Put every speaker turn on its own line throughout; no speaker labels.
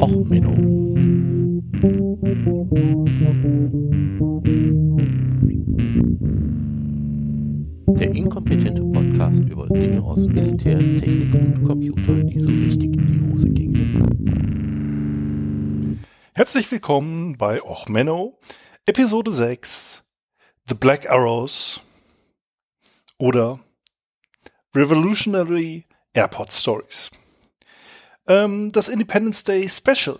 Och, Menno. Der inkompetente Podcast über Dinge aus Militär, Technik und Computer, die so richtig in die Hose gingen.
Herzlich willkommen bei Och Menno, Episode 6, The Black Arrows oder Revolutionary Airport Stories. Ähm, das Independence Day Special.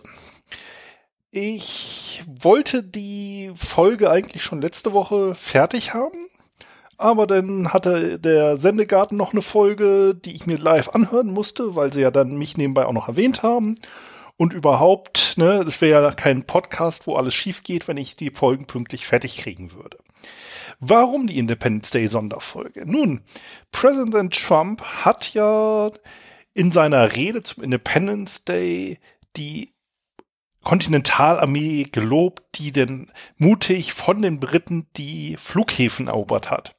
Ich wollte die Folge eigentlich schon letzte Woche fertig haben, aber dann hatte der Sendegarten noch eine Folge, die ich mir live anhören musste, weil sie ja dann mich nebenbei auch noch erwähnt haben. Und überhaupt, ne, das wäre ja kein Podcast, wo alles schief geht, wenn ich die Folgen pünktlich fertig kriegen würde. Warum die Independence Day Sonderfolge? Nun, Präsident Trump hat ja in seiner Rede zum Independence Day die Kontinentalarmee gelobt, die denn mutig von den Briten die Flughäfen erobert hat.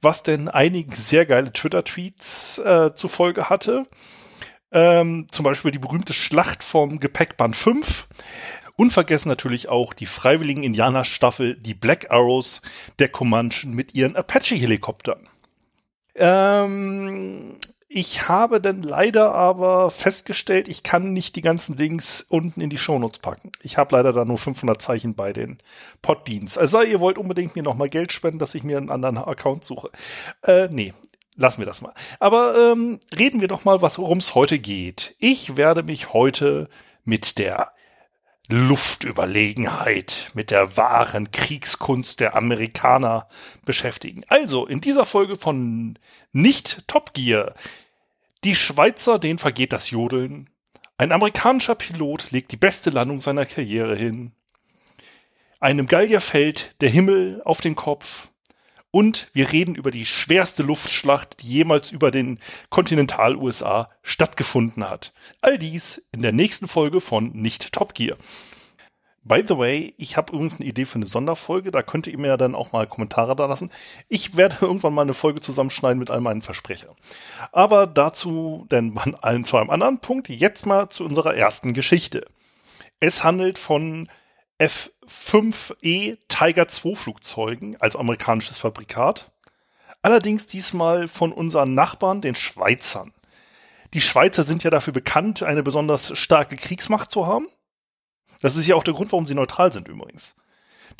Was denn einigen sehr geile Twitter-Tweets äh, zufolge hatte. Ähm, zum Beispiel die berühmte Schlacht vom Gepäckband 5. Unvergessen natürlich auch die freiwilligen Indianerstaffel, die Black Arrows der Comanchen mit ihren Apache-Helikoptern. Ähm, ich habe dann leider aber festgestellt, ich kann nicht die ganzen Links unten in die Shownotes packen. Ich habe leider da nur 500 Zeichen bei den Podbeans. Also ihr wollt unbedingt mir nochmal Geld spenden, dass ich mir einen anderen Account suche. Äh, nee, lassen wir das mal. Aber ähm, reden wir doch mal, worum es heute geht. Ich werde mich heute mit der Luftüberlegenheit, mit der wahren Kriegskunst der Amerikaner beschäftigen. Also, in dieser Folge von Nicht Top Gear. Die Schweizer, denen vergeht das Jodeln. Ein amerikanischer Pilot legt die beste Landung seiner Karriere hin. Einem Gallier fällt der Himmel auf den Kopf. Und wir reden über die schwerste Luftschlacht, die jemals über den Kontinental-USA stattgefunden hat. All dies in der nächsten Folge von Nicht Top Gear. By the way, ich habe übrigens eine Idee für eine Sonderfolge, da könnt ihr mir ja dann auch mal Kommentare da lassen. Ich werde irgendwann mal eine Folge zusammenschneiden mit all meinen Versprechern. Aber dazu denn an zu einem anderen Punkt, jetzt mal zu unserer ersten Geschichte. Es handelt von F5E Tiger II Flugzeugen, also amerikanisches Fabrikat. Allerdings diesmal von unseren Nachbarn, den Schweizern. Die Schweizer sind ja dafür bekannt, eine besonders starke Kriegsmacht zu haben. Das ist ja auch der Grund, warum sie neutral sind übrigens.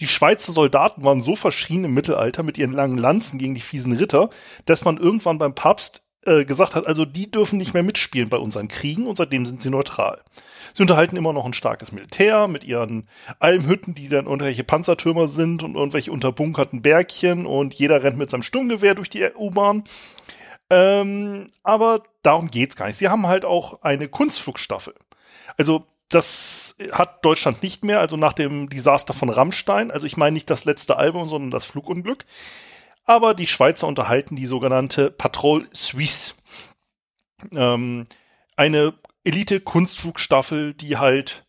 Die Schweizer Soldaten waren so verschrien im Mittelalter mit ihren langen Lanzen gegen die fiesen Ritter, dass man irgendwann beim Papst äh, gesagt hat, also die dürfen nicht mehr mitspielen bei unseren Kriegen und seitdem sind sie neutral. Sie unterhalten immer noch ein starkes Militär mit ihren Almhütten, die dann irgendwelche Panzertürmer sind und irgendwelche unterbunkerten Bergchen und jeder rennt mit seinem Sturmgewehr durch die U-Bahn. Ähm, aber darum geht's gar nicht. Sie haben halt auch eine Kunstflugstaffel. Also das hat Deutschland nicht mehr, also nach dem Desaster von Rammstein. Also ich meine nicht das letzte Album, sondern das Flugunglück. Aber die Schweizer unterhalten die sogenannte Patrol Suisse. Ähm, eine Elite-Kunstflugstaffel, die halt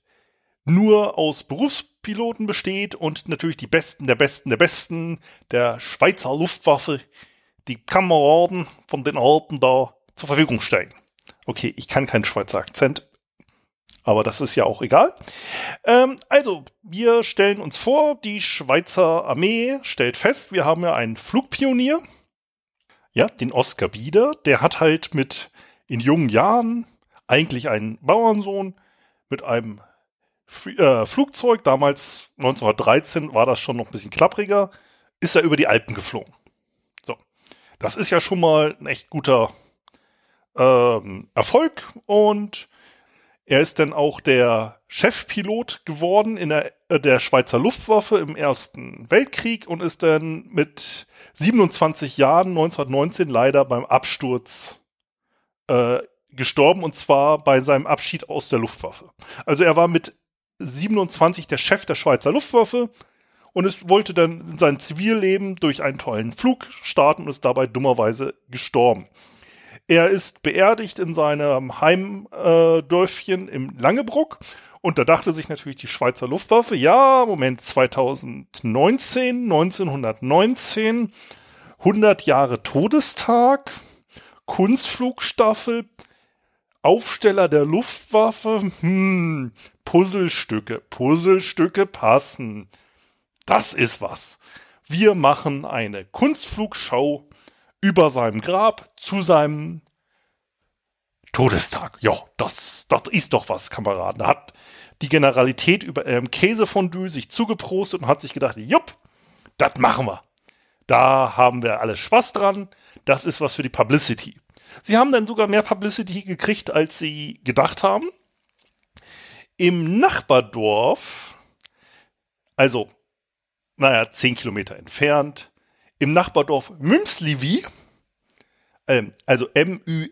nur aus Berufspiloten besteht und natürlich die Besten der Besten der Besten der Schweizer Luftwaffe, die Kameraden von den Alpen da zur Verfügung stellen. Okay, ich kann keinen Schweizer Akzent, aber das ist ja auch egal. Ähm, also, wir stellen uns vor, die Schweizer Armee stellt fest, wir haben ja einen Flugpionier, ja, den Oscar Bieder, der hat halt mit in jungen Jahren eigentlich einen Bauernsohn mit einem F äh, Flugzeug, damals 1913 war das schon noch ein bisschen klappriger, ist er über die Alpen geflogen. So, das ist ja schon mal ein echt guter ähm, Erfolg und er ist dann auch der Chefpilot geworden in der, äh, der Schweizer Luftwaffe im Ersten Weltkrieg und ist dann mit 27 Jahren 1919 leider beim Absturz äh, gestorben und zwar bei seinem Abschied aus der Luftwaffe. Also er war mit 27 der Chef der Schweizer Luftwaffe und es wollte dann sein Zivilleben durch einen tollen Flug starten und ist dabei dummerweise gestorben. Er ist beerdigt in seinem Heimdörfchen im Langebruck. Und da dachte sich natürlich die Schweizer Luftwaffe, ja, Moment, 2019, 1919, 100 Jahre Todestag, Kunstflugstaffel, Aufsteller der Luftwaffe, hm, Puzzlestücke, Puzzlestücke passen. Das ist was. Wir machen eine Kunstflugschau über seinem Grab zu seinem Todestag. Ja, das, das ist doch was, Kameraden. Da hat die Generalität über ähm, Käsefondue sich zugeprostet und hat sich gedacht, jupp, das machen wir. Da haben wir alle Spaß dran. Das ist was für die Publicity. Sie haben dann sogar mehr Publicity gekriegt, als sie gedacht haben. Im Nachbardorf, also, naja, zehn Kilometer entfernt, im Nachbardorf Mümsliwi, ähm, also M-Ü-M-L-I-S-W-I-L,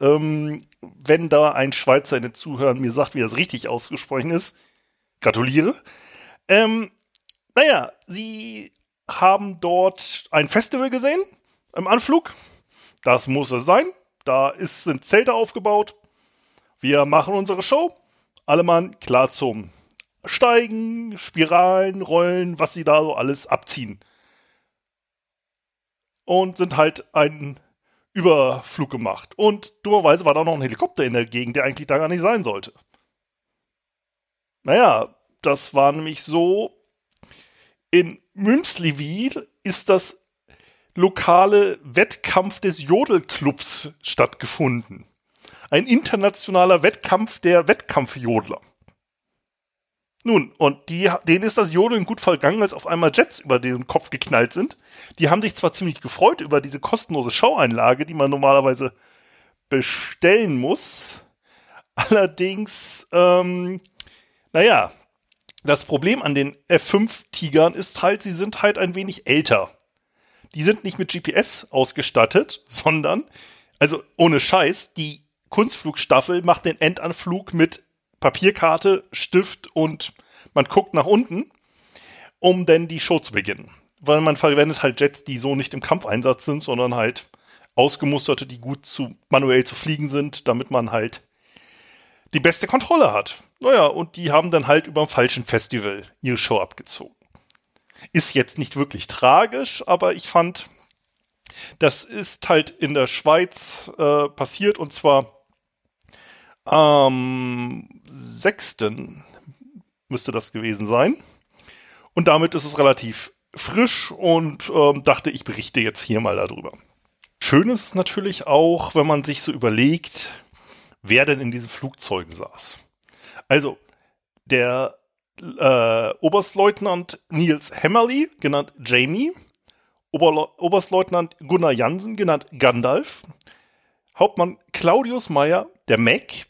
ähm, wenn da ein Schweizer in den Zuhörern mir sagt, wie das richtig ausgesprochen ist, gratuliere. Ähm, naja, sie haben dort ein Festival gesehen im Anflug. Das muss es sein. Da ist, sind Zelte aufgebaut. Wir machen unsere Show. Alle Mann klar zum Steigen, Spiralen, Rollen, was sie da so alles abziehen. Und sind halt einen Überflug gemacht. Und dummerweise war da noch ein Helikopter in der Gegend, der eigentlich da gar nicht sein sollte. Naja, das war nämlich so, in Münzliwil ist das lokale Wettkampf des Jodelclubs stattgefunden. Ein internationaler Wettkampf der Wettkampfjodler. Nun, und die, denen ist das Jodeln gut vergangen, als auf einmal Jets über den Kopf geknallt sind. Die haben sich zwar ziemlich gefreut über diese kostenlose Schaueinlage, die man normalerweise bestellen muss. Allerdings, ähm, naja, das Problem an den F5-Tigern ist halt, sie sind halt ein wenig älter. Die sind nicht mit GPS ausgestattet, sondern, also ohne Scheiß, die Kunstflugstaffel macht den Endanflug mit Papierkarte, Stift und man guckt nach unten, um denn die Show zu beginnen. Weil man verwendet halt Jets, die so nicht im Kampfeinsatz sind, sondern halt ausgemusterte, die gut zu manuell zu fliegen sind, damit man halt die beste Kontrolle hat. Naja, und die haben dann halt über dem falschen Festival ihre Show abgezogen. Ist jetzt nicht wirklich tragisch, aber ich fand, das ist halt in der Schweiz äh, passiert und zwar am 6. müsste das gewesen sein. Und damit ist es relativ frisch und ähm, dachte, ich berichte jetzt hier mal darüber. Schön ist es natürlich auch, wenn man sich so überlegt, wer denn in diesen Flugzeugen saß. Also, der äh, Oberstleutnant Niels Hammerly, genannt Jamie, Oberle Oberstleutnant Gunnar Jansen, genannt Gandalf, Hauptmann Claudius Meyer, der Mac,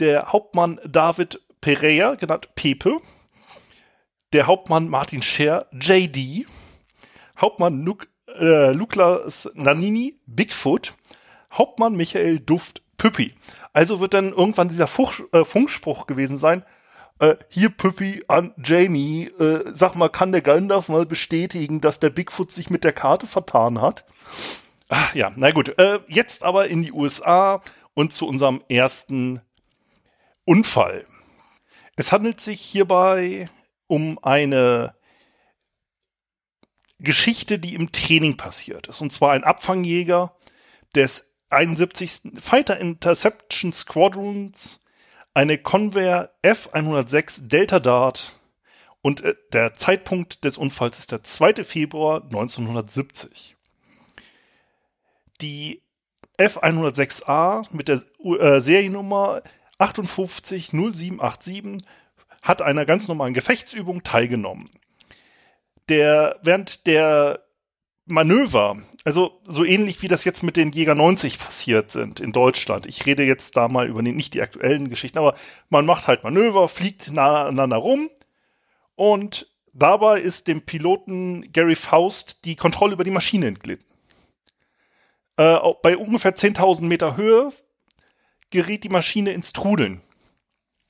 der Hauptmann David Pereira, genannt Pepe, der Hauptmann Martin Scher, JD, Hauptmann Nuk äh, Luklas Nanini, Bigfoot, Hauptmann Michael Duft, Püppi. Also wird dann irgendwann dieser Fuch, äh, Funkspruch gewesen sein, äh, hier Püppi an Jamie, äh, sag mal, kann der Gandalf mal bestätigen, dass der Bigfoot sich mit der Karte vertan hat? Ach, ja, na gut. Äh, jetzt aber in die USA und zu unserem ersten Unfall. Es handelt sich hierbei um eine Geschichte, die im Training passiert ist. Und zwar ein Abfangjäger des 71. Fighter Interception Squadrons, eine Convair F-106 Delta Dart und äh, der Zeitpunkt des Unfalls ist der 2. Februar 1970. Die F-106A mit der äh, Seriennummer 58 0787 hat einer ganz normalen Gefechtsübung teilgenommen. Der, während der Manöver, also so ähnlich wie das jetzt mit den Jäger 90 passiert sind in Deutschland. Ich rede jetzt da mal über nicht die aktuellen Geschichten, aber man macht halt Manöver, fliegt nah aneinander rum und dabei ist dem Piloten Gary Faust die Kontrolle über die Maschine entglitten. Äh, bei ungefähr 10.000 Meter Höhe geriet die Maschine ins Trudeln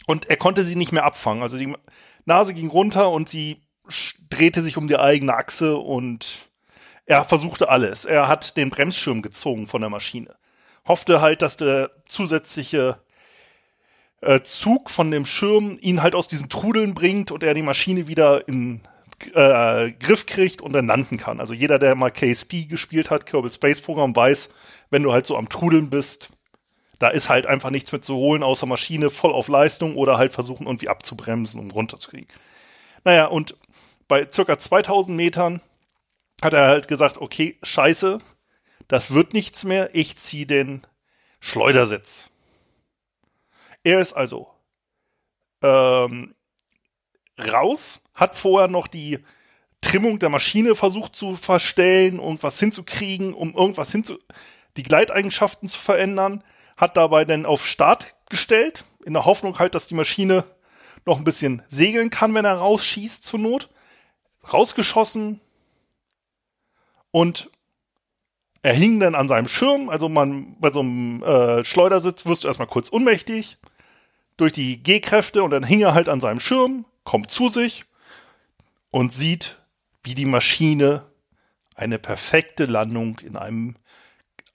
und er konnte sie nicht mehr abfangen. Also die Nase ging runter und sie drehte sich um die eigene Achse und er versuchte alles. Er hat den Bremsschirm gezogen von der Maschine. Hoffte halt, dass der zusätzliche äh, Zug von dem Schirm ihn halt aus diesen Trudeln bringt und er die Maschine wieder in äh, Griff kriegt und dann landen kann. Also jeder, der mal KSP gespielt hat, Kerbal Space Program, weiß, wenn du halt so am Trudeln bist, da ist halt einfach nichts mit zu holen, außer Maschine voll auf Leistung oder halt versuchen irgendwie abzubremsen, um runterzukriegen. Naja, und bei circa 2000 Metern hat er halt gesagt, okay, scheiße, das wird nichts mehr, ich ziehe den Schleudersitz. Er ist also ähm, raus, hat vorher noch die Trimmung der Maschine versucht zu verstellen und was hinzukriegen, um irgendwas hinzu, die Gleiteigenschaften zu verändern, hat dabei dann auf Start gestellt, in der Hoffnung halt, dass die Maschine noch ein bisschen segeln kann, wenn er rausschießt zur Not. Rausgeschossen und er hing dann an seinem Schirm, also man bei so einem äh, Schleudersitz wirst du erstmal kurz ohnmächtig durch die G-Kräfte und dann hing er halt an seinem Schirm, kommt zu sich und sieht, wie die Maschine eine perfekte Landung in einem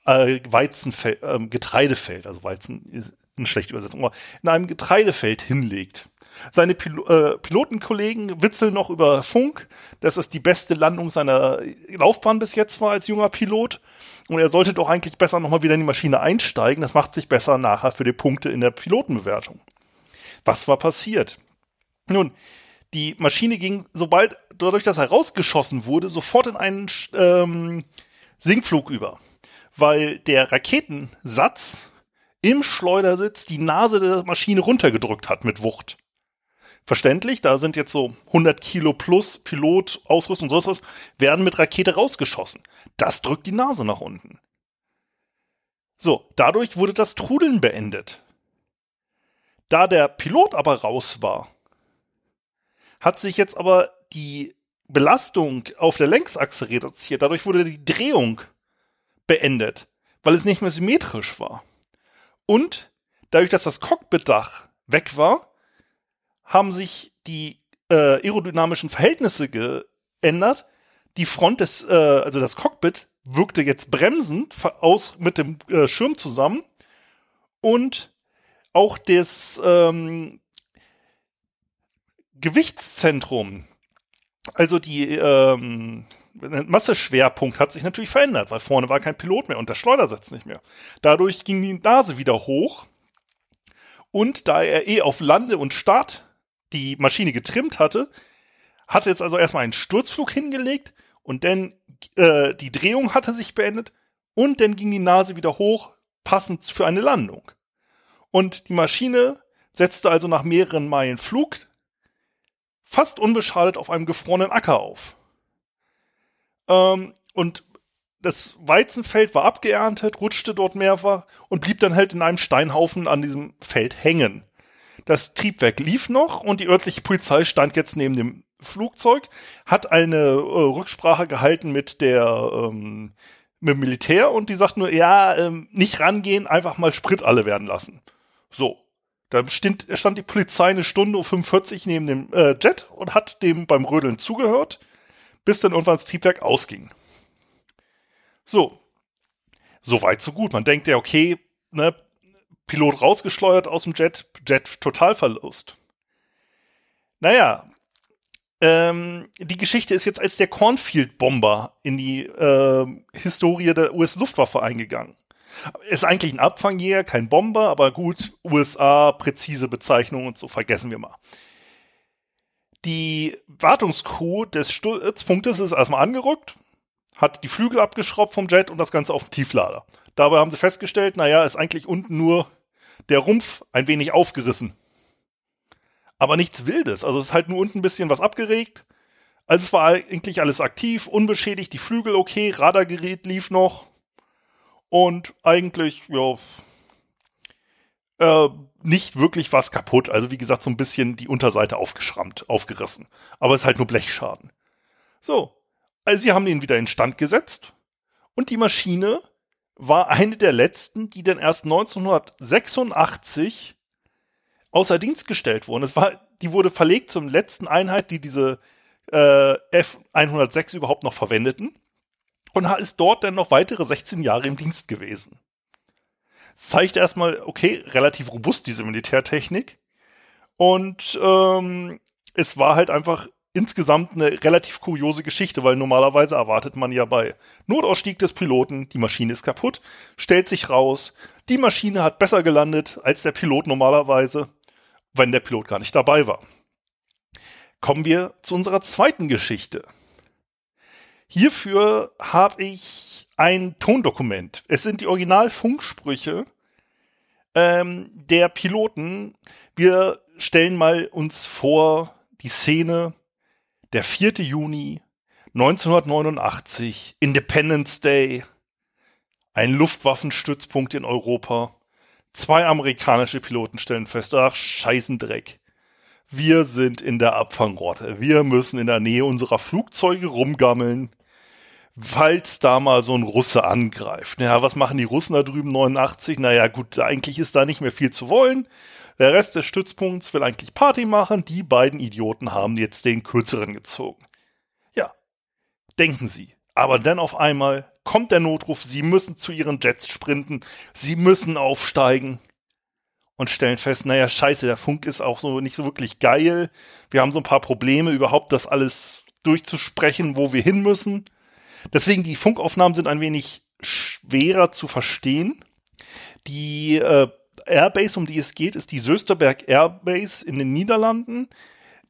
äh, Weizenfeld, äh, Getreidefeld, also Weizen ist eine schlechte Übersetzung, aber in einem Getreidefeld hinlegt. Seine Pil äh, Pilotenkollegen witzeln noch über Funk, dass es die beste Landung seiner Laufbahn bis jetzt war als junger Pilot. Und er sollte doch eigentlich besser nochmal wieder in die Maschine einsteigen. Das macht sich besser nachher für die Punkte in der Pilotenbewertung. Was war passiert? Nun, die Maschine ging, sobald, dadurch, dass er rausgeschossen wurde, sofort in einen ähm, Sinkflug über. Weil der Raketensatz im Schleudersitz die Nase der Maschine runtergedrückt hat mit Wucht verständlich, da sind jetzt so 100 Kilo plus Pilot, Ausrüstung und sonst was, werden mit Rakete rausgeschossen. Das drückt die Nase nach unten. So, dadurch wurde das Trudeln beendet. Da der Pilot aber raus war, hat sich jetzt aber die Belastung auf der Längsachse reduziert. Dadurch wurde die Drehung beendet, weil es nicht mehr symmetrisch war. Und dadurch, dass das Cockpitdach weg war, haben sich die äh, aerodynamischen Verhältnisse geändert. Die Front des, äh, also das Cockpit wirkte jetzt bremsend aus mit dem äh, Schirm zusammen und auch das ähm, Gewichtszentrum, also die ähm, Masseschwerpunkt hat sich natürlich verändert, weil vorne war kein Pilot mehr und der Schleudersitz nicht mehr. Dadurch ging die Nase wieder hoch und da er eh auf Lande und Start die Maschine getrimmt hatte, hatte jetzt also erstmal einen Sturzflug hingelegt und dann äh, die Drehung hatte sich beendet und dann ging die Nase wieder hoch, passend für eine Landung. Und die Maschine setzte also nach mehreren Meilen Flug fast unbeschadet auf einem gefrorenen Acker auf. Ähm, und das Weizenfeld war abgeerntet, rutschte dort mehrfach und blieb dann halt in einem Steinhaufen an diesem Feld hängen. Das Triebwerk lief noch und die örtliche Polizei stand jetzt neben dem Flugzeug, hat eine äh, Rücksprache gehalten mit der ähm, mit dem Militär und die sagt nur, ja, ähm, nicht rangehen, einfach mal Sprit alle werden lassen. So. Da stand, stand die Polizei eine Stunde um 45 neben dem äh, Jet und hat dem beim Rödeln zugehört, bis dann irgendwann das Triebwerk ausging. So. So weit, so gut. Man denkt ja, okay, ne, Pilot rausgeschleudert aus dem Jet, Jet Totalverlust. Naja, ähm, die Geschichte ist jetzt als der Cornfield-Bomber in die äh, Historie der US-Luftwaffe eingegangen. Ist eigentlich ein Abfangjäger, kein Bomber, aber gut, USA, präzise Bezeichnung und so, vergessen wir mal. Die Wartungscrew des Sturzpunktes ist erstmal angerückt, hat die Flügel abgeschraubt vom Jet und das Ganze auf den Tieflader. Dabei haben sie festgestellt, naja, ist eigentlich unten nur der Rumpf ein wenig aufgerissen. Aber nichts Wildes. Also es ist halt nur unten ein bisschen was abgeregt. Also es war eigentlich alles aktiv, unbeschädigt, die Flügel okay, Radargerät lief noch. Und eigentlich, ja, äh, nicht wirklich was kaputt. Also wie gesagt, so ein bisschen die Unterseite aufgeschrammt, aufgerissen. Aber es ist halt nur Blechschaden. So. Also sie haben ihn wieder in Stand gesetzt. Und die Maschine war eine der letzten, die dann erst 1986 außer Dienst gestellt wurden. Es war, die wurde verlegt zum letzten Einheit, die diese äh, F106 überhaupt noch verwendeten und ist dort dann noch weitere 16 Jahre im Dienst gewesen. Zeigt erstmal, okay, relativ robust diese Militärtechnik und ähm, es war halt einfach insgesamt eine relativ kuriose Geschichte, weil normalerweise erwartet man ja bei Notausstieg des Piloten, die Maschine ist kaputt, stellt sich raus, die Maschine hat besser gelandet als der Pilot normalerweise, wenn der Pilot gar nicht dabei war. Kommen wir zu unserer zweiten Geschichte. Hierfür habe ich ein Tondokument. Es sind die Originalfunksprüche ähm, der Piloten. Wir stellen mal uns vor die Szene der 4. Juni 1989, Independence Day, ein Luftwaffenstützpunkt in Europa. Zwei amerikanische Piloten stellen fest, ach, Scheißendreck. Wir sind in der Abfangrotte. Wir müssen in der Nähe unserer Flugzeuge rumgammeln, falls da mal so ein Russe angreift. Ja, was machen die Russen da drüben 89? Naja, gut, eigentlich ist da nicht mehr viel zu wollen. Der Rest des Stützpunkts will eigentlich Party machen. Die beiden Idioten haben jetzt den kürzeren gezogen. Ja, denken Sie. Aber dann auf einmal kommt der Notruf. Sie müssen zu Ihren Jets sprinten. Sie müssen aufsteigen. Und stellen fest, naja, scheiße, der Funk ist auch so nicht so wirklich geil. Wir haben so ein paar Probleme, überhaupt das alles durchzusprechen, wo wir hin müssen. Deswegen, die Funkaufnahmen sind ein wenig schwerer zu verstehen. Die äh, Airbase, um die es geht, ist die Sösterberg Airbase in den Niederlanden.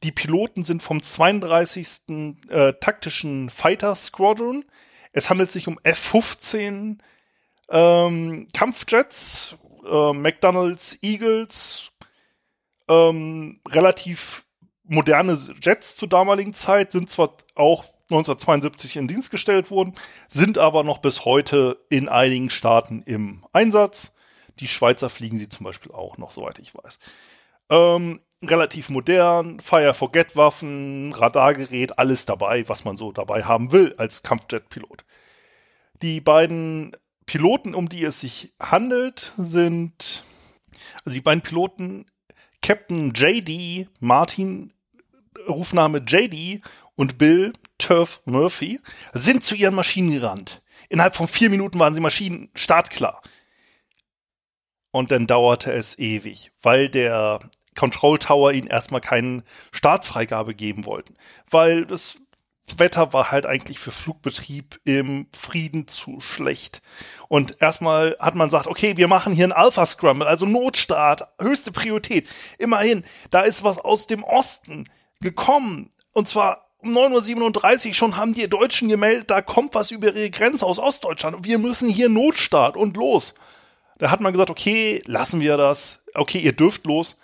Die Piloten sind vom 32. Äh, taktischen Fighter Squadron. Es handelt sich um F-15 ähm, Kampfjets, äh, McDonalds Eagles, ähm, relativ moderne Jets zur damaligen Zeit, sind zwar auch 1972 in Dienst gestellt worden, sind aber noch bis heute in einigen Staaten im Einsatz. Die Schweizer fliegen sie zum Beispiel auch noch, soweit ich weiß. Ähm, relativ modern, Fire-Forget-Waffen, Radargerät, alles dabei, was man so dabei haben will als Kampfjet-Pilot. Die beiden Piloten, um die es sich handelt, sind also die beiden Piloten Captain JD Martin, Rufname JD und Bill Turf Murphy sind zu ihren Maschinen gerannt. Innerhalb von vier Minuten waren sie Maschinen startklar. Und dann dauerte es ewig, weil der Control Tower ihnen erstmal keine Startfreigabe geben wollten. Weil das Wetter war halt eigentlich für Flugbetrieb im Frieden zu schlecht. Und erstmal hat man gesagt, okay, wir machen hier einen Alpha Scramble, also Notstart, höchste Priorität. Immerhin, da ist was aus dem Osten gekommen. Und zwar um 9.37 Uhr schon haben die Deutschen gemeldet, da kommt was über ihre Grenze aus Ostdeutschland. Wir müssen hier Notstart und los. Da hat man gesagt, okay, lassen wir das. Okay, ihr dürft los.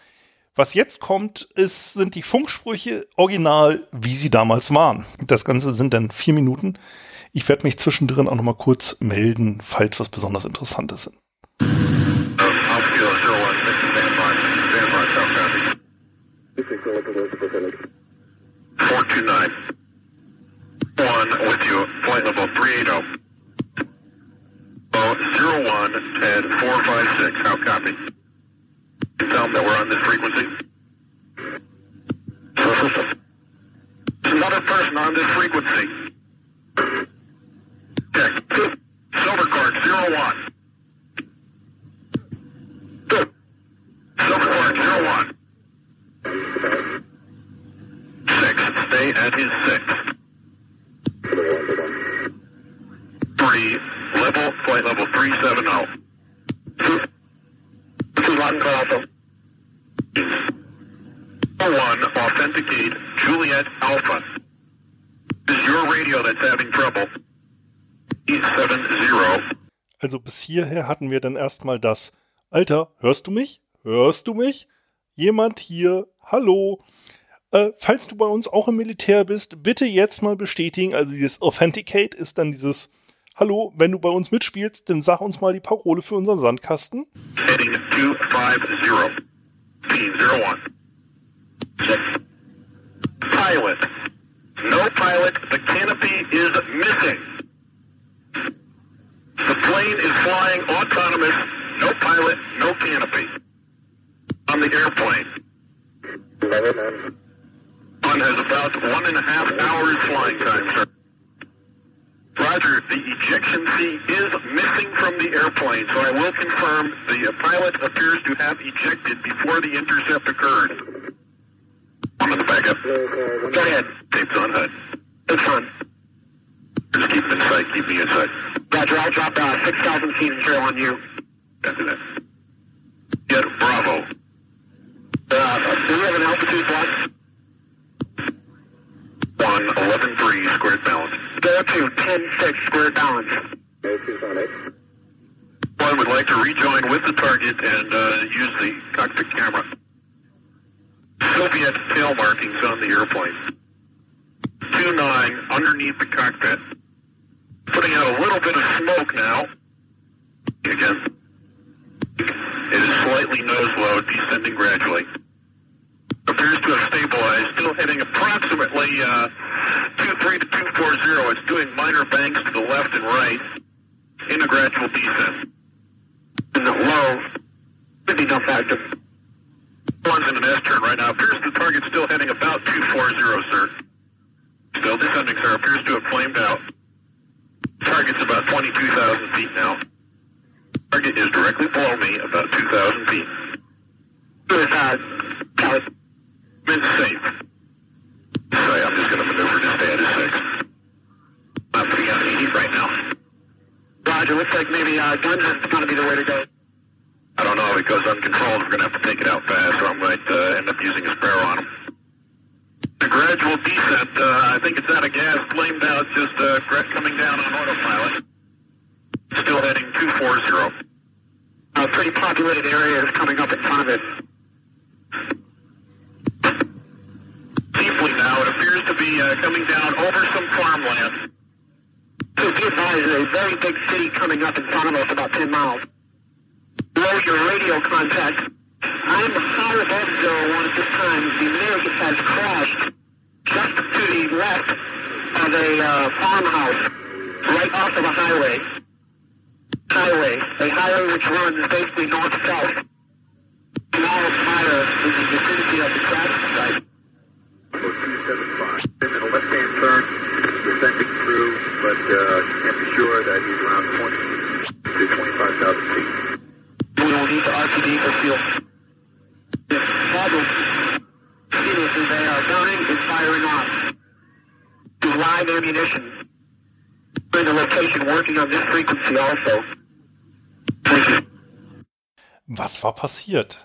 Was jetzt kommt, ist, sind die Funksprüche original, wie sie damals waren. Das Ganze sind dann vier Minuten. Ich werde mich zwischendrin auch noch mal kurz melden, falls was besonders Interessantes ist. Four two nine. One with you. Flight level three eight zero. Zero one five six. How copy? Tell them that we're on this frequency. There's another person on this frequency. Check. Silver card zero one. Silver card zero one. Stay at his six. Three. Level, flight level 370. This is Latin Alpha. One, authenticate Juliet Alpha. This is your radio that's having trouble. 870. Also bis hierher hatten wir dann erstmal das Alter, hörst du mich? Hörst du mich? Jemand hier? Hallo? Äh, falls du bei uns auch im Militär bist, bitte jetzt mal bestätigen. Also dieses Authenticate ist dann dieses hallo, wenn du bei uns mitspielst, dann sag uns mal die Parole für unseren Sandkasten. Heading 250. Team 01. Pilot. No pilot. The canopy is missing. The plane is flying autonomous. No pilot, no canopy. On the airplane. One has about one and a half hours flying time, sir. Roger, the ejection seat is missing from the airplane, so I will confirm the pilot appears to have ejected before the intercept occurred.
I'm in the backup. Go ahead. Tape's on HUD. It's on. Just keep in sight. Keep me in sight. Roger, I'll drop uh, 6,000 feet and trail on you. After that. Get Bravo. Uh, do we have an altitude block? Eleven, three, squared balance. Go to 10, 6, squared balance. One would like to rejoin with the target and uh, use the cockpit camera. Soviet tail markings on the airplane. Two nine underneath the cockpit. Putting out a little bit of smoke now. Again. It is slightly nose low, descending gradually. Appears to have stabilized, still heading approximately uh, 23 to 240. It's doing minor banks to the left and right in a gradual descent. In the low, 50 no factor. One's in an S turn right now. Appears the target's still heading about 240, sir. Still descending, sir. Appears to have flamed out. Target's about 22,000 feet now. Target is directly below me, about 2,000 feet. Good, uh, safe. Sorry, I'm just going to maneuver to stay at a 6. I'm putting out 80 right now. Roger, looks like maybe uh, guns is going to be the way to go. I don't know. If it goes uncontrolled, we're going to have to take it out fast, or I might uh, end up using a sparrow on him. The gradual descent, uh, I think it's out of gas, flamed out, just uh, coming down on autopilot. Still heading 240. A pretty populated area is coming up in front of it. Deeply now, it appears to be uh, coming down over some farmland. So be advised, a very big city coming up in front of us, about 10 miles. Below your radio contact. I'm high above zero one at this time. The American has crashed just to the left of a uh, farmhouse, right off of a highway. Highway, a highway which runs basically north-south. Of fire in the vicinity of the crash site.
275. In a left-hand turn, descending through, but uh, can't be sure that he's around 20 to 25,000 feet.
We will need the RTD for fuel. If problems, seriously, they are burning and firing off. To live ammunition. We're in the location working on this frequency also. Thank you.
Was war passiert?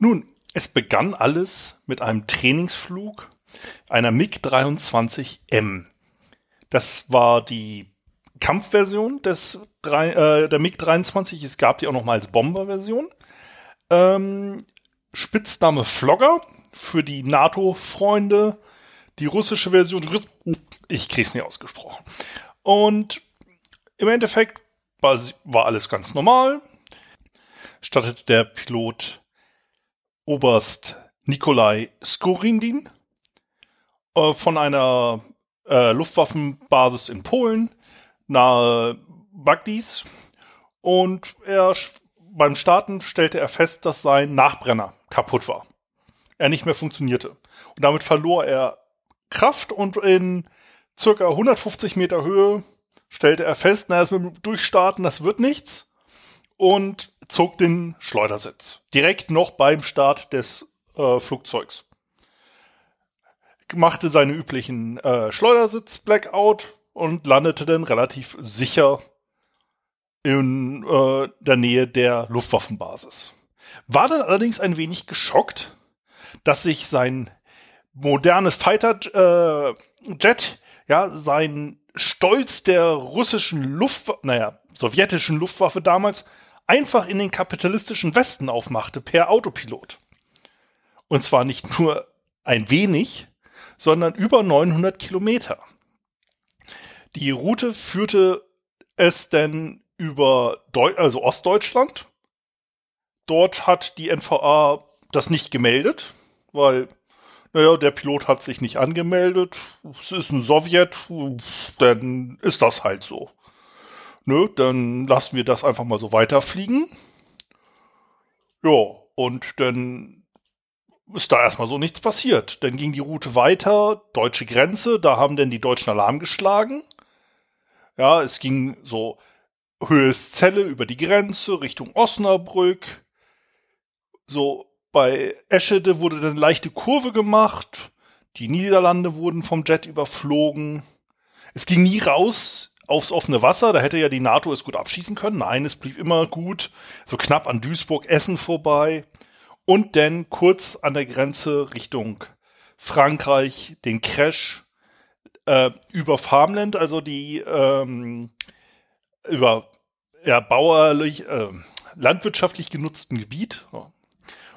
Nun, es begann alles mit einem Trainingsflug einer MiG-23M. Das war die Kampfversion des äh, der MiG-23. Es gab die auch noch mal als Bomberversion. Ähm, Spitzname Flogger für die NATO-Freunde. Die russische Version, ich krieg's nicht ausgesprochen. Und im Endeffekt war, war alles ganz normal. Startete der Pilot Oberst Nikolai Skorindin äh, von einer äh, Luftwaffenbasis in Polen nahe Bagdis und er beim Starten stellte er fest, dass sein Nachbrenner kaputt war. Er nicht mehr funktionierte. Und damit verlor er Kraft und in circa 150 Meter Höhe stellte er fest, na, das mit dem Durchstarten, das wird nichts. Und zog den Schleudersitz. Direkt noch beim Start des äh, Flugzeugs. Machte seine üblichen äh, Schleudersitz-Blackout und landete dann relativ sicher in äh, der Nähe der Luftwaffenbasis. War dann allerdings ein wenig geschockt, dass sich sein modernes Fighter äh, Jet, ja, sein Stolz der russischen Luftwaffe, naja, sowjetischen Luftwaffe damals, einfach in den kapitalistischen Westen aufmachte per Autopilot. Und zwar nicht nur ein wenig, sondern über 900 Kilometer. Die Route führte es denn über Deu also Ostdeutschland. Dort hat die NVA das nicht gemeldet, weil, naja, der Pilot hat sich nicht angemeldet. Es ist ein Sowjet, dann ist das halt so. Nö, dann lassen wir das einfach mal so weiterfliegen. Ja, und dann ist da erstmal so nichts passiert. Dann ging die Route weiter, deutsche Grenze, da haben dann die Deutschen Alarm geschlagen. Ja, es ging so Höheszelle über die Grenze Richtung Osnabrück. So, bei Eschede wurde dann leichte Kurve gemacht. Die Niederlande wurden vom Jet überflogen. Es ging nie raus aufs offene Wasser. Da hätte ja die NATO es gut abschießen können. Nein, es blieb immer gut. So knapp an Duisburg, Essen vorbei. Und dann kurz an der Grenze Richtung Frankreich den Crash äh, über Farmland, also die ähm, über ja, bauerlich, äh, landwirtschaftlich genutzten Gebiet.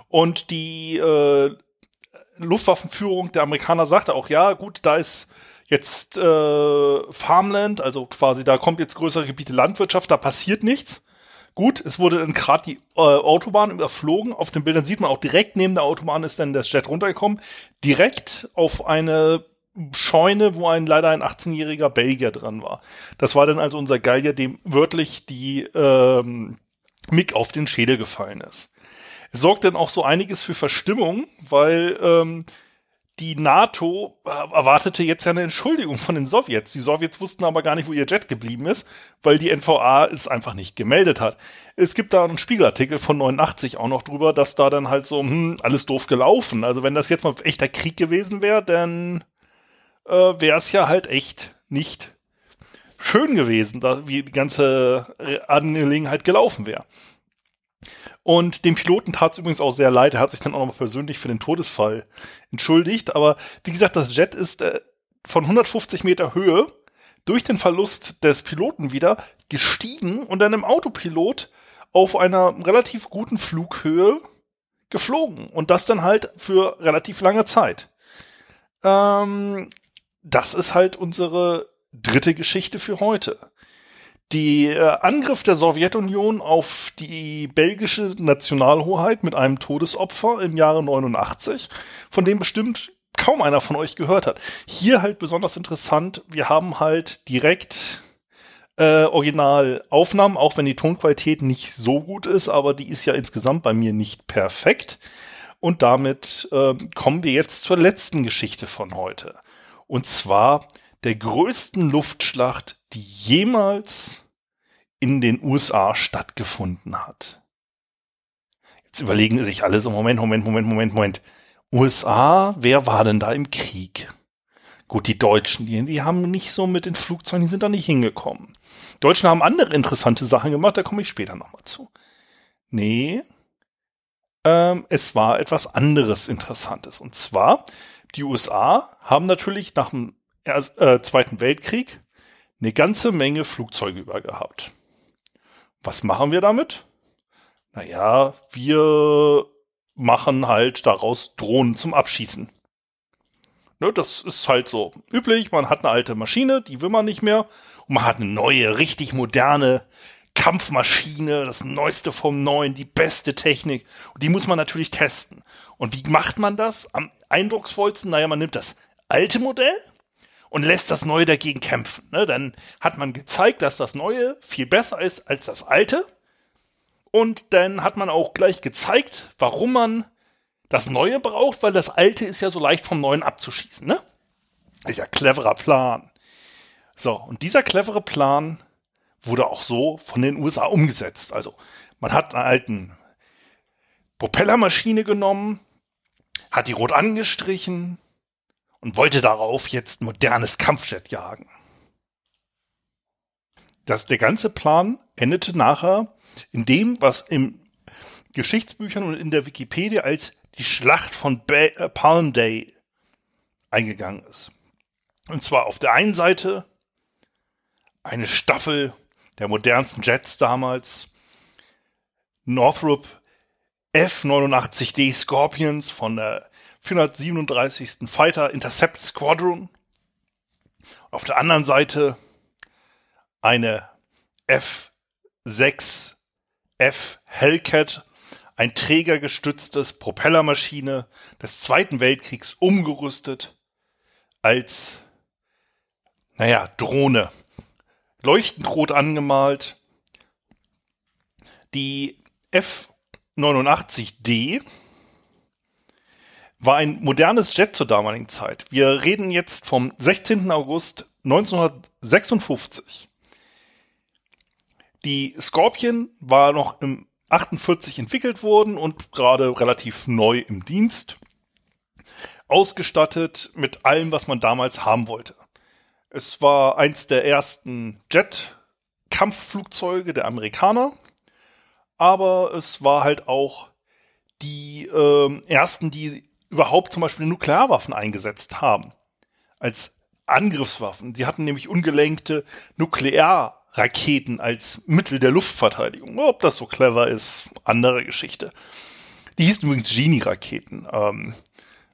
Und die äh, Luftwaffenführung der Amerikaner sagte auch, ja, gut, da ist jetzt äh, Farmland, also quasi da kommt jetzt größere Gebiete Landwirtschaft, da passiert nichts. Gut, es wurde dann gerade die äh, Autobahn überflogen. Auf den Bildern sieht man auch direkt neben der Autobahn ist dann das Jet runtergekommen. Direkt auf eine Scheune, wo ein leider ein 18-jähriger Belgier dran war. Das war dann also unser Gallier, dem wörtlich die ähm, Mick auf den Schädel gefallen ist. Es sorgt dann auch so einiges für Verstimmung, weil ähm, die NATO erwartete jetzt ja eine Entschuldigung von den Sowjets. Die Sowjets wussten aber gar nicht, wo ihr Jet geblieben ist, weil die NVA es einfach nicht gemeldet hat. Es gibt da einen Spiegelartikel von 89 auch noch drüber, dass da dann halt so, hm, alles doof gelaufen. Also wenn das jetzt mal echter Krieg gewesen wäre, dann äh, wäre es ja halt echt nicht schön gewesen, da, wie die ganze Angelegenheit gelaufen wäre. Und dem Piloten tat es übrigens auch sehr leid. Er hat sich dann auch nochmal persönlich für den Todesfall entschuldigt. Aber wie gesagt, das Jet ist äh, von 150 Meter Höhe durch den Verlust des Piloten wieder gestiegen und dann im Autopilot auf einer relativ guten Flughöhe geflogen. Und das dann halt für relativ lange Zeit. Ähm, das ist halt unsere dritte Geschichte für heute. Die äh, Angriff der Sowjetunion auf die belgische Nationalhoheit mit einem Todesopfer im Jahre 89, von dem bestimmt kaum einer von euch gehört hat. Hier halt besonders interessant, wir haben halt direkt äh, Originalaufnahmen, auch wenn die Tonqualität nicht so gut ist, aber die ist ja insgesamt bei mir nicht perfekt. Und damit äh, kommen wir jetzt zur letzten Geschichte von heute. Und zwar der größten Luftschlacht, die jemals in den USA stattgefunden hat. Jetzt überlegen sich alle so, Moment, Moment, Moment, Moment, Moment. USA, wer war denn da im Krieg? Gut, die Deutschen, die, die haben nicht so mit den Flugzeugen, die sind da nicht hingekommen. Die Deutschen haben andere interessante Sachen gemacht, da komme ich später nochmal zu. Nee, ähm, es war etwas anderes Interessantes. Und zwar, die USA haben natürlich nach dem äh, Zweiten Weltkrieg eine ganze Menge Flugzeuge über gehabt. Was machen wir damit? Naja, wir machen halt daraus Drohnen zum Abschießen. Ne, das ist halt so üblich. Man hat eine alte Maschine, die will man nicht mehr. Und man hat eine neue, richtig moderne Kampfmaschine, das Neueste vom Neuen, die beste Technik. Und die muss man natürlich testen. Und wie macht man das? Am eindrucksvollsten, naja, man nimmt das alte Modell und lässt das Neue dagegen kämpfen. Ne? Dann hat man gezeigt, dass das Neue viel besser ist als das Alte. Und dann hat man auch gleich gezeigt, warum man das Neue braucht, weil das Alte ist ja so leicht vom Neuen abzuschießen. Ne? Ist ja cleverer Plan. So, und dieser clevere Plan wurde auch so von den USA umgesetzt. Also, man hat einen alten Propellermaschine genommen, hat die rot angestrichen, und wollte darauf jetzt modernes Kampfjet jagen. Das, der ganze Plan endete nachher in dem, was im Geschichtsbüchern und in der Wikipedia als die Schlacht von ba äh, Palm Day eingegangen ist. Und zwar auf der einen Seite eine Staffel der modernsten Jets damals, Northrop F-89D Scorpions von der 437. Fighter Intercept Squadron. Auf der anderen Seite eine F-6 F Hellcat, ein trägergestütztes Propellermaschine des Zweiten Weltkriegs umgerüstet als, naja, Drohne. Leuchtend rot angemalt. Die F-89D war ein modernes Jet zur damaligen Zeit. Wir reden jetzt vom 16. August 1956. Die Scorpion war noch im 48 entwickelt wurden und gerade relativ neu im Dienst. Ausgestattet mit allem, was man damals haben wollte. Es war eins der ersten Jet-Kampfflugzeuge der Amerikaner, aber es war halt auch die äh, ersten, die überhaupt zum Beispiel Nuklearwaffen eingesetzt haben. Als Angriffswaffen. Sie hatten nämlich ungelenkte Nuklearraketen als Mittel der Luftverteidigung. Ob das so clever ist, andere Geschichte. Die hießen übrigens Genie-Raketen. Ähm,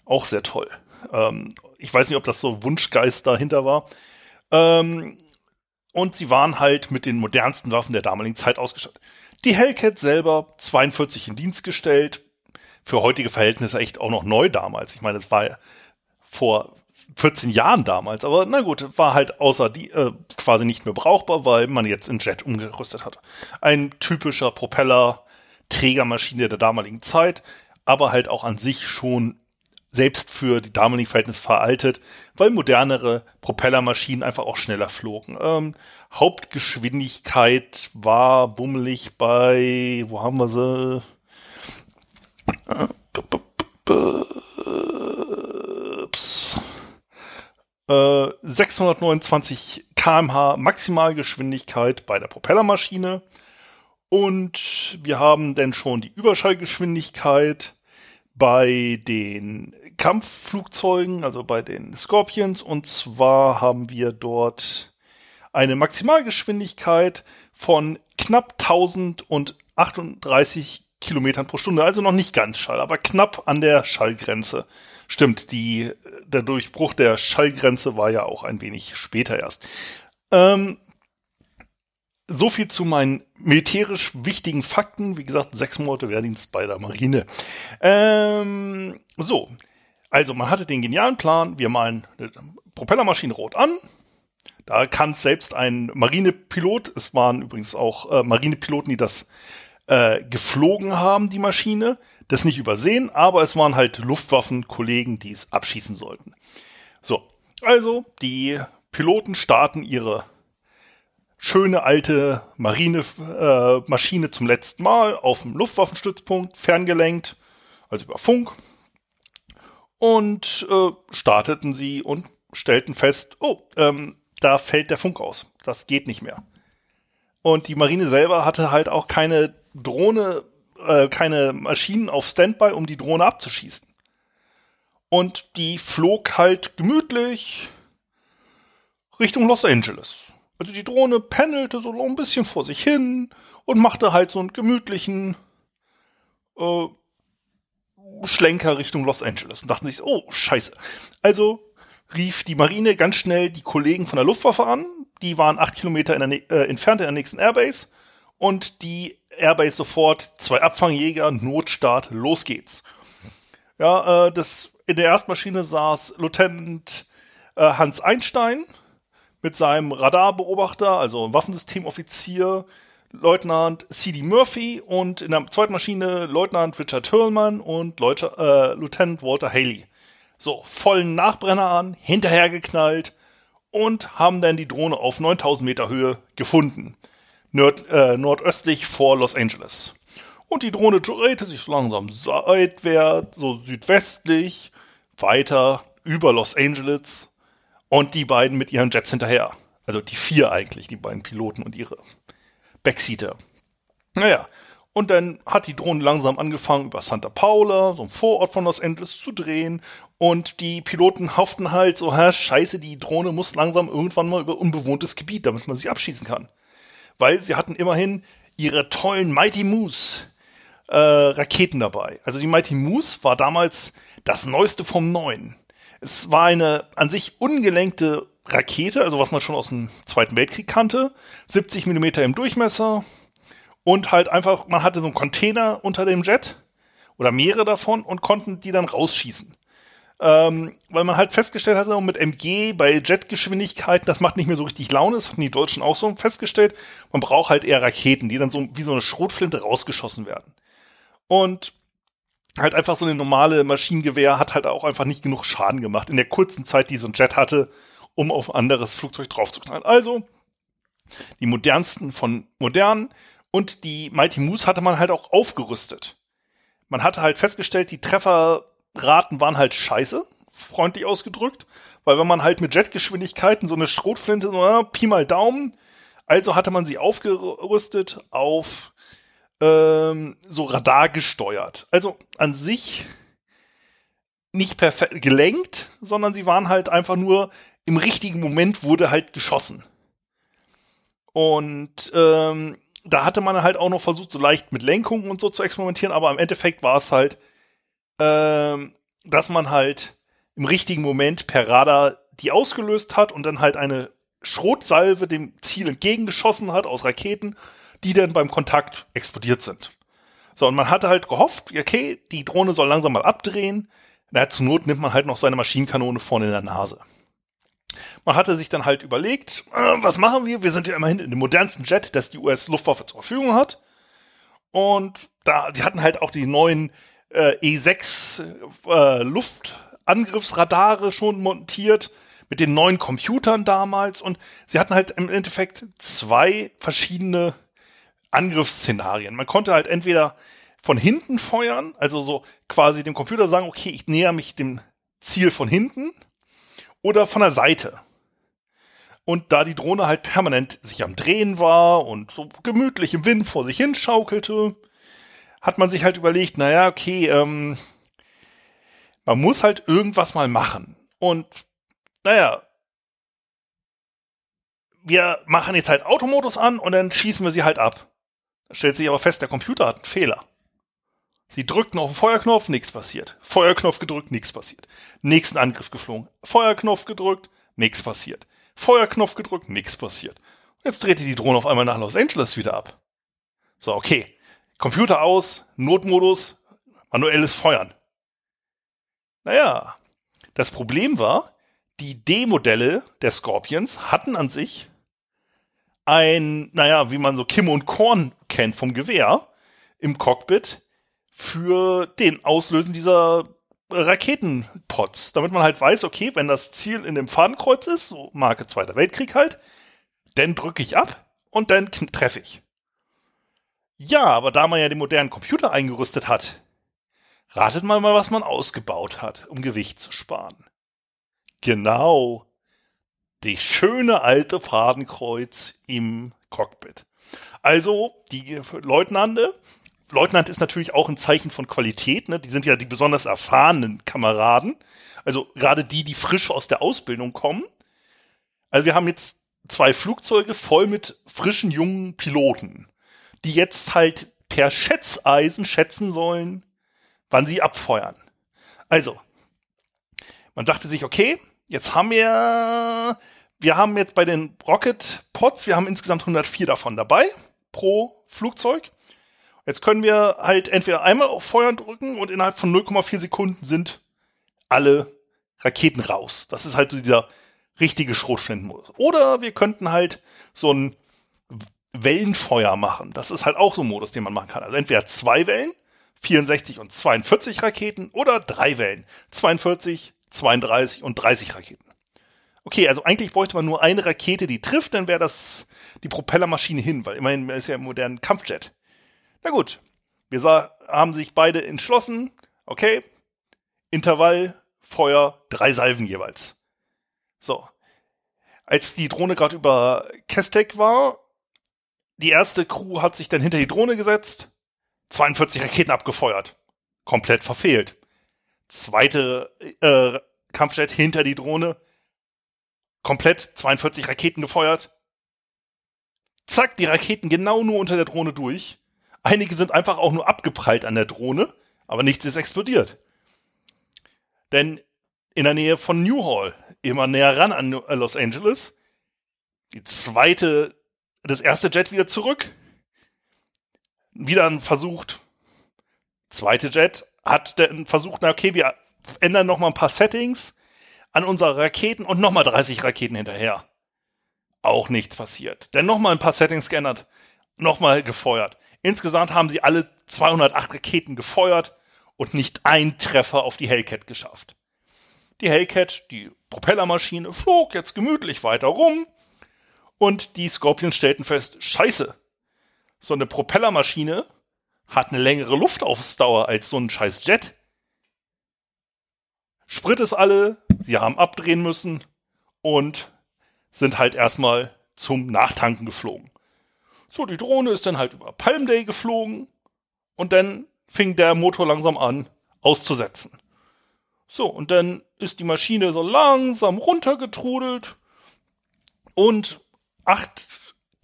auch sehr toll. Ähm, ich weiß nicht, ob das so Wunschgeist dahinter war. Ähm, und sie waren halt mit den modernsten Waffen der damaligen Zeit ausgestattet. Die Hellcat selber 42 in Dienst gestellt. Für heutige Verhältnisse echt auch noch neu damals. Ich meine, es war vor 14 Jahren damals, aber na gut, war halt außer die äh, quasi nicht mehr brauchbar, weil man jetzt in Jet umgerüstet hat. Ein typischer Propeller Trägermaschine der damaligen Zeit, aber halt auch an sich schon selbst für die damaligen Verhältnisse veraltet, weil modernere Propellermaschinen einfach auch schneller flogen. Ähm, Hauptgeschwindigkeit war bummelig bei, wo haben wir sie? Äh, 629 kmh Maximalgeschwindigkeit bei der Propellermaschine. Und wir haben dann schon die Überschallgeschwindigkeit bei den Kampfflugzeugen, also bei den Scorpions. Und zwar haben wir dort eine Maximalgeschwindigkeit von knapp 1038 Kilometern pro Stunde. Also noch nicht ganz Schall, aber knapp an der Schallgrenze. Stimmt, die, der Durchbruch der Schallgrenze war ja auch ein wenig später erst. Ähm, so viel zu meinen militärisch wichtigen Fakten. Wie gesagt, sechs Monate Wehrdienst bei der Marine. Ähm, so, also man hatte den genialen Plan, wir malen eine Propellermaschine rot an. Da kann selbst ein Marinepilot, es waren übrigens auch äh, Marinepiloten, die das äh, geflogen haben, die Maschine, das nicht übersehen, aber es waren halt Luftwaffenkollegen, die es abschießen sollten. So, also die Piloten starten ihre schöne alte Marinemaschine äh, zum letzten Mal auf dem Luftwaffenstützpunkt, ferngelenkt, also über Funk. Und äh, starteten sie und stellten fest, oh, ähm, da fällt der Funk aus. Das geht nicht mehr. Und die Marine selber hatte halt auch keine Drohne, äh, keine Maschinen auf Standby, um die Drohne abzuschießen. Und die flog halt gemütlich Richtung Los Angeles. Also die Drohne pendelte so ein bisschen vor sich hin und machte halt so einen gemütlichen äh, Schlenker Richtung Los Angeles und dachten sich, oh, scheiße. Also rief die Marine ganz schnell die Kollegen von der Luftwaffe an. Die waren acht Kilometer in der, äh, entfernt in der nächsten Airbase. Und die Airbase sofort, zwei Abfangjäger, Notstart, los geht's. Ja, äh, das, in der Erstmaschine saß Lieutenant äh, Hans Einstein, mit seinem Radarbeobachter, also Waffensystemoffizier, Leutnant C.D. Murphy und in der zweiten Maschine Leutnant Richard Hurlman und Leut äh, Lieutenant Walter Haley. So, vollen Nachbrenner an, hinterhergeknallt und haben dann die Drohne auf 9000 Meter Höhe gefunden. Nord äh, nordöstlich vor Los Angeles. Und die Drohne drehte sich langsam seitwärts, so südwestlich, weiter über Los Angeles und die beiden mit ihren Jets hinterher. Also die vier eigentlich, die beiden Piloten und ihre Backseater. Naja, und dann hat die Drohne langsam angefangen, über Santa Paula, so ein Vorort von Los Angeles, zu drehen. Und die Piloten hofften halt so, hä, scheiße, die Drohne muss langsam irgendwann mal über unbewohntes Gebiet, damit man sie abschießen kann. Weil sie hatten immerhin ihre tollen Mighty Moose äh, Raketen dabei. Also die Mighty Moose war damals das Neueste vom Neuen. Es war eine an sich ungelenkte Rakete, also was man schon aus dem Zweiten Weltkrieg kannte, 70 Millimeter im Durchmesser und halt einfach, man hatte so einen Container unter dem Jet oder mehrere davon und konnten die dann rausschießen. Ähm, weil man halt festgestellt hatte, mit MG bei Jetgeschwindigkeiten, das macht nicht mehr so richtig Laune, das hatten die Deutschen auch so festgestellt, man braucht halt eher Raketen, die dann so wie so eine Schrotflinte rausgeschossen werden. Und halt einfach so eine normale Maschinengewehr hat halt auch einfach nicht genug Schaden gemacht in der kurzen Zeit, die so ein Jet hatte, um auf anderes Flugzeug draufzuknallen. Also die modernsten von modernen Und die Mighty Moose hatte man halt auch aufgerüstet. Man hatte halt festgestellt, die Trefferraten waren halt scheiße, freundlich ausgedrückt, weil wenn man halt mit Jetgeschwindigkeiten so eine Schrotflinte, äh, Pi mal Daumen, also hatte man sie aufgerüstet auf ähm, so Radar gesteuert. Also an sich nicht perfekt gelenkt, sondern sie waren halt einfach nur im richtigen Moment wurde halt geschossen. Und ähm, da hatte man halt auch noch versucht, so leicht mit Lenkung und so zu experimentieren, aber im Endeffekt war es halt, ähm, dass man halt im richtigen Moment per Radar die ausgelöst hat und dann halt eine Schrotsalve dem Ziel entgegengeschossen hat aus Raketen, die dann beim Kontakt explodiert sind. So, und man hatte halt gehofft, okay, die Drohne soll langsam mal abdrehen. Na, zur Not nimmt man halt noch seine Maschinenkanone vorne in der Nase. Man hatte sich dann halt überlegt, äh, was machen wir? Wir sind ja immerhin in dem modernsten Jet, das die US-Luftwaffe zur Verfügung hat. Und da, sie hatten halt auch die neuen äh, E6 äh, Luftangriffsradare schon montiert mit den neuen Computern damals und sie hatten halt im Endeffekt zwei verschiedene Angriffsszenarien. Man konnte halt entweder von hinten feuern, also so quasi dem Computer sagen, okay, ich näher mich dem Ziel von hinten oder von der Seite. Und da die Drohne halt permanent sich am Drehen war und so gemütlich im Wind vor sich hin schaukelte, hat man sich halt überlegt, naja, okay, ähm, man muss halt irgendwas mal machen. Und naja, wir machen jetzt halt Automodus an und dann schießen wir sie halt ab. Da stellt sich aber fest, der Computer hat einen Fehler. Sie drückten auf den Feuerknopf, nichts passiert. Feuerknopf gedrückt, nichts passiert. Nächsten Angriff geflogen. Feuerknopf gedrückt, nichts passiert. Feuerknopf gedrückt, nichts passiert. Jetzt drehte die Drohne auf einmal nach Los Angeles wieder ab. So, okay. Computer aus, Notmodus, manuelles Feuern. Naja, das Problem war, die D-Modelle der Scorpions hatten an sich ein, naja, wie man so Kim und Korn kennt vom Gewehr im Cockpit für den Auslösen dieser Raketenpots, damit man halt weiß, okay, wenn das Ziel in dem Fadenkreuz ist, so Marke Zweiter Weltkrieg halt, dann drücke ich ab und dann treffe ich. Ja, aber da man ja den modernen Computer eingerüstet hat, ratet mal mal, was man ausgebaut hat, um Gewicht zu sparen. Genau. Die schöne alte Fadenkreuz im Cockpit. Also, die Leutnante Leutnant ist natürlich auch ein Zeichen von Qualität. Ne? Die sind ja die besonders erfahrenen Kameraden. Also gerade die, die frisch aus der Ausbildung kommen. Also wir haben jetzt zwei Flugzeuge voll mit frischen jungen Piloten, die jetzt halt per Schätzeisen schätzen sollen, wann sie abfeuern. Also, man sagte sich, okay, jetzt haben wir, wir haben jetzt bei den Rocket Pods, wir haben insgesamt 104 davon dabei pro Flugzeug. Jetzt können wir halt entweder einmal auf Feuern drücken und innerhalb von 0,4 Sekunden sind alle Raketen raus. Das ist halt dieser richtige Schrotflintenmodus. Oder wir könnten halt so ein Wellenfeuer machen. Das ist halt auch so ein Modus, den man machen kann. Also entweder zwei Wellen, 64 und 42 Raketen oder drei Wellen, 42, 32 und 30 Raketen. Okay, also eigentlich bräuchte man nur eine Rakete, die trifft, dann wäre das die Propellermaschine hin, weil immerhin ist ja ein moderner Kampfjet. Na gut, wir haben sich beide entschlossen, okay, Intervall, Feuer, drei Salven jeweils. So. Als die Drohne gerade über Kestek war, die erste Crew hat sich dann hinter die Drohne gesetzt, 42 Raketen abgefeuert. Komplett verfehlt. Zweite äh, Kampfjet hinter die Drohne, komplett 42 Raketen gefeuert. Zack, die Raketen genau nur unter der Drohne durch. Einige sind einfach auch nur abgeprallt an der Drohne, aber nichts ist explodiert. Denn in der Nähe von Newhall, immer näher ran an Los Angeles, die zweite, das erste Jet wieder zurück, wieder versucht, zweite Jet hat dann versucht, na okay, wir ändern noch mal ein paar Settings an unsere Raketen und noch mal 30 Raketen hinterher. Auch nichts passiert. Dann noch mal ein paar Settings geändert, noch mal gefeuert. Insgesamt haben sie alle 208 Raketen gefeuert und nicht ein Treffer auf die Hellcat geschafft. Die Hellcat, die Propellermaschine, flog jetzt gemütlich weiter rum und die Scorpions stellten fest, scheiße, So eine Propellermaschine hat eine längere Luftaufdauer als so ein scheiß Jet. Sprit ist alle, sie haben abdrehen müssen und sind halt erstmal zum Nachtanken geflogen. So, die Drohne ist dann halt über Palm Day geflogen und dann fing der Motor langsam an auszusetzen. So, und dann ist die Maschine so langsam runtergetrudelt und acht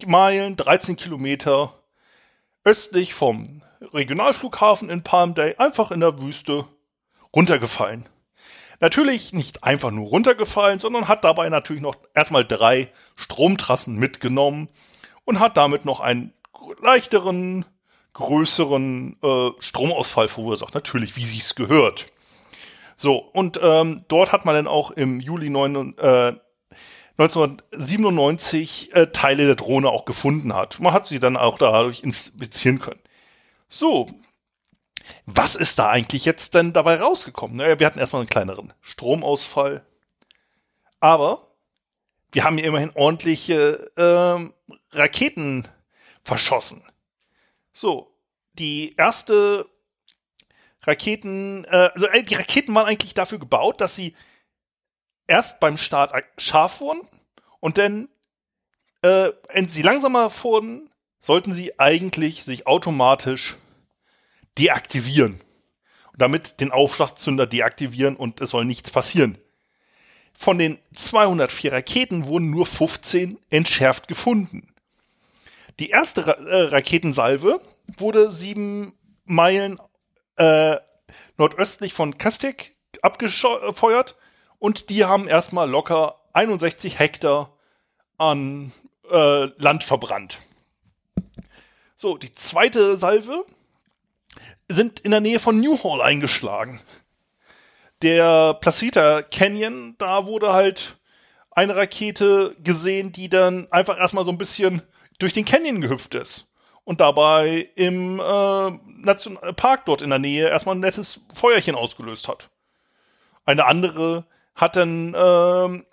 Meilen, 13 Kilometer östlich vom Regionalflughafen in Palm Day einfach in der Wüste runtergefallen. Natürlich nicht einfach nur runtergefallen, sondern hat dabei natürlich noch erstmal drei Stromtrassen mitgenommen und hat damit noch einen leichteren, größeren äh, Stromausfall verursacht. Natürlich, wie sich's gehört. So, und ähm, dort hat man dann auch im Juli 9, äh, 1997 äh, Teile der Drohne auch gefunden hat. Man hat sie dann auch dadurch inspizieren können. So, was ist da eigentlich jetzt denn dabei rausgekommen? Naja, wir hatten erstmal einen kleineren Stromausfall. Aber wir haben hier immerhin ordentliche ähm, Raketen verschossen. So, die erste Raketen, äh, also äh, die Raketen waren eigentlich dafür gebaut, dass sie erst beim Start scharf wurden und dann, äh, wenn sie langsamer wurden, sollten sie eigentlich sich automatisch deaktivieren. Und damit den Aufschlagzünder deaktivieren und es soll nichts passieren. Von den 204 Raketen wurden nur 15 entschärft gefunden. Die erste Ra äh, Raketensalve wurde sieben Meilen äh, nordöstlich von Kastek abgefeuert und die haben erstmal locker 61 Hektar an äh, Land verbrannt. So, die zweite Salve sind in der Nähe von Newhall eingeschlagen. Der Placita Canyon, da wurde halt eine Rakete gesehen, die dann einfach erstmal so ein bisschen durch den Canyon gehüpft ist. Und dabei im äh, Nationalpark dort in der Nähe erstmal ein nettes Feuerchen ausgelöst hat. Eine andere hat dann ähm,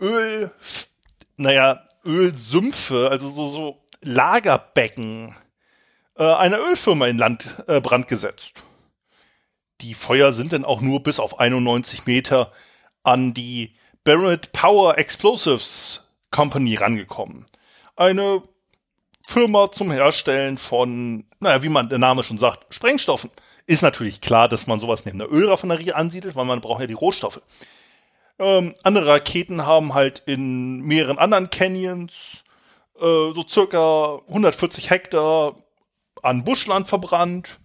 Öl, naja, Ölsümpfe, also so, so Lagerbecken äh, einer Ölfirma in Land, äh, Brand gesetzt. Die Feuer sind dann auch nur bis auf 91 Meter an die Barrett Power Explosives Company rangekommen. Eine Firma zum Herstellen von, naja, wie man der Name schon sagt, Sprengstoffen. Ist natürlich klar, dass man sowas neben der Ölraffinerie ansiedelt, weil man braucht ja die Rohstoffe. Ähm, andere Raketen haben halt in mehreren anderen Canyons äh, so circa 140 Hektar an Buschland verbrannt.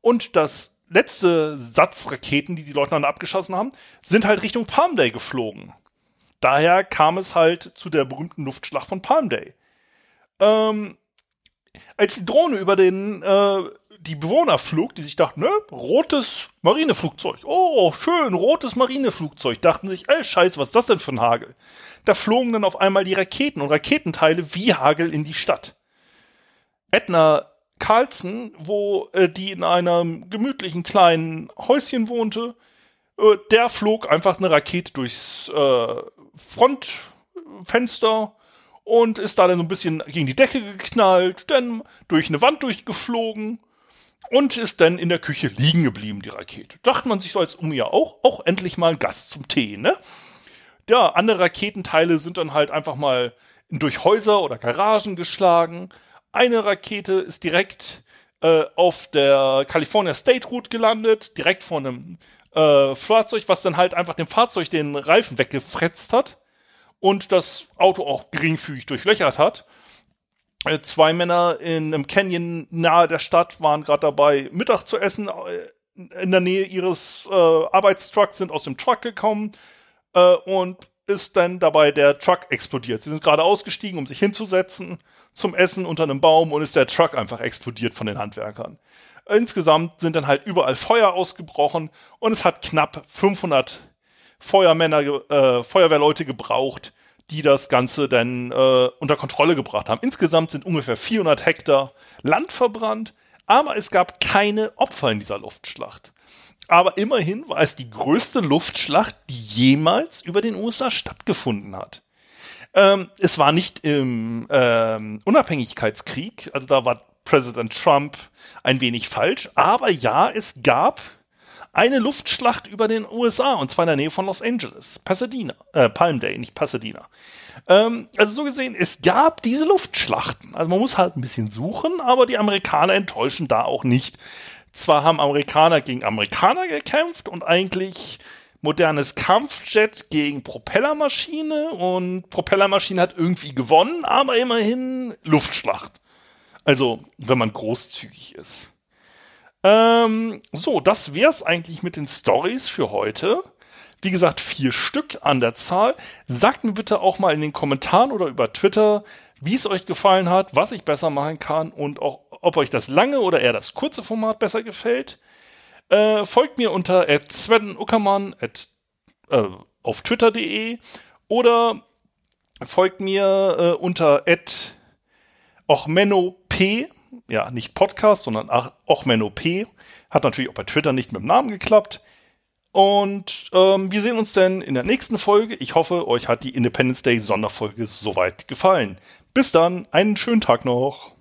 Und das letzte Satz Raketen, die die Leutnant abgeschossen haben, sind halt Richtung Palm Day geflogen. Daher kam es halt zu der berühmten Luftschlacht von Palm Day. Ähm, als die Drohne über den äh, die Bewohner flog, die sich dachten, ne, rotes Marineflugzeug. Oh, schön, rotes Marineflugzeug. Dachten sich, ey, scheiße, was ist das denn für ein Hagel? Da flogen dann auf einmal die Raketen und Raketenteile wie Hagel in die Stadt. Edna Carlson, wo äh, die in einem gemütlichen kleinen Häuschen wohnte, äh, der flog einfach eine Rakete durchs äh, Frontfenster und ist da dann so ein bisschen gegen die Decke geknallt, dann durch eine Wand durchgeflogen und ist dann in der Küche liegen geblieben, die Rakete. Dachte man sich so als um ja auch, auch endlich mal ein Gast zum Tee, ne? Ja, andere Raketenteile sind dann halt einfach mal durch Häuser oder Garagen geschlagen. Eine Rakete ist direkt äh, auf der California State Route gelandet, direkt vor einem äh, Fahrzeug, was dann halt einfach dem Fahrzeug den Reifen weggefretzt hat und das Auto auch geringfügig durchlöchert hat. Zwei Männer in einem Canyon nahe der Stadt waren gerade dabei, Mittag zu essen. Äh, in der Nähe ihres äh, Arbeitstrucks sind aus dem Truck gekommen äh, und ist dann dabei der Truck explodiert. Sie sind gerade ausgestiegen, um sich hinzusetzen zum Essen unter einem Baum und ist der Truck einfach explodiert von den Handwerkern. Insgesamt sind dann halt überall Feuer ausgebrochen und es hat knapp 500 Feuermänner, äh, Feuerwehrleute gebraucht, die das Ganze dann äh, unter Kontrolle gebracht haben. Insgesamt sind ungefähr 400 Hektar Land verbrannt, aber es gab keine Opfer in dieser Luftschlacht. Aber immerhin war es die größte Luftschlacht, die jemals über den USA stattgefunden hat. Ähm, es war nicht im ähm, Unabhängigkeitskrieg, also da war Präsident Trump ein wenig falsch. Aber ja, es gab eine Luftschlacht über den USA und zwar in der Nähe von Los Angeles, Pasadena, äh, Palmdale, nicht Pasadena. Ähm, also so gesehen, es gab diese Luftschlachten. Also man muss halt ein bisschen suchen, aber die Amerikaner enttäuschen da auch nicht. Zwar haben Amerikaner gegen Amerikaner gekämpft und eigentlich modernes Kampfjet gegen Propellermaschine und Propellermaschine hat irgendwie gewonnen, aber immerhin Luftschlacht. Also, wenn man großzügig ist. Ähm, so, das wär's eigentlich mit den Stories für heute. Wie gesagt, vier Stück an der Zahl. Sagt mir bitte auch mal in den Kommentaren oder über Twitter, wie es euch gefallen hat, was ich besser machen kann und auch, ob euch das lange oder eher das kurze Format besser gefällt. Äh, folgt mir unter Sven Uckermann at, äh, auf twitter.de oder folgt mir äh, unter ochmenop, ja, nicht Podcast, sondern ochmenop. Hat natürlich auch bei Twitter nicht mit dem Namen geklappt. Und ähm, wir sehen uns dann in der nächsten Folge. Ich hoffe, euch hat die Independence Day Sonderfolge soweit gefallen. Bis dann, einen schönen Tag noch.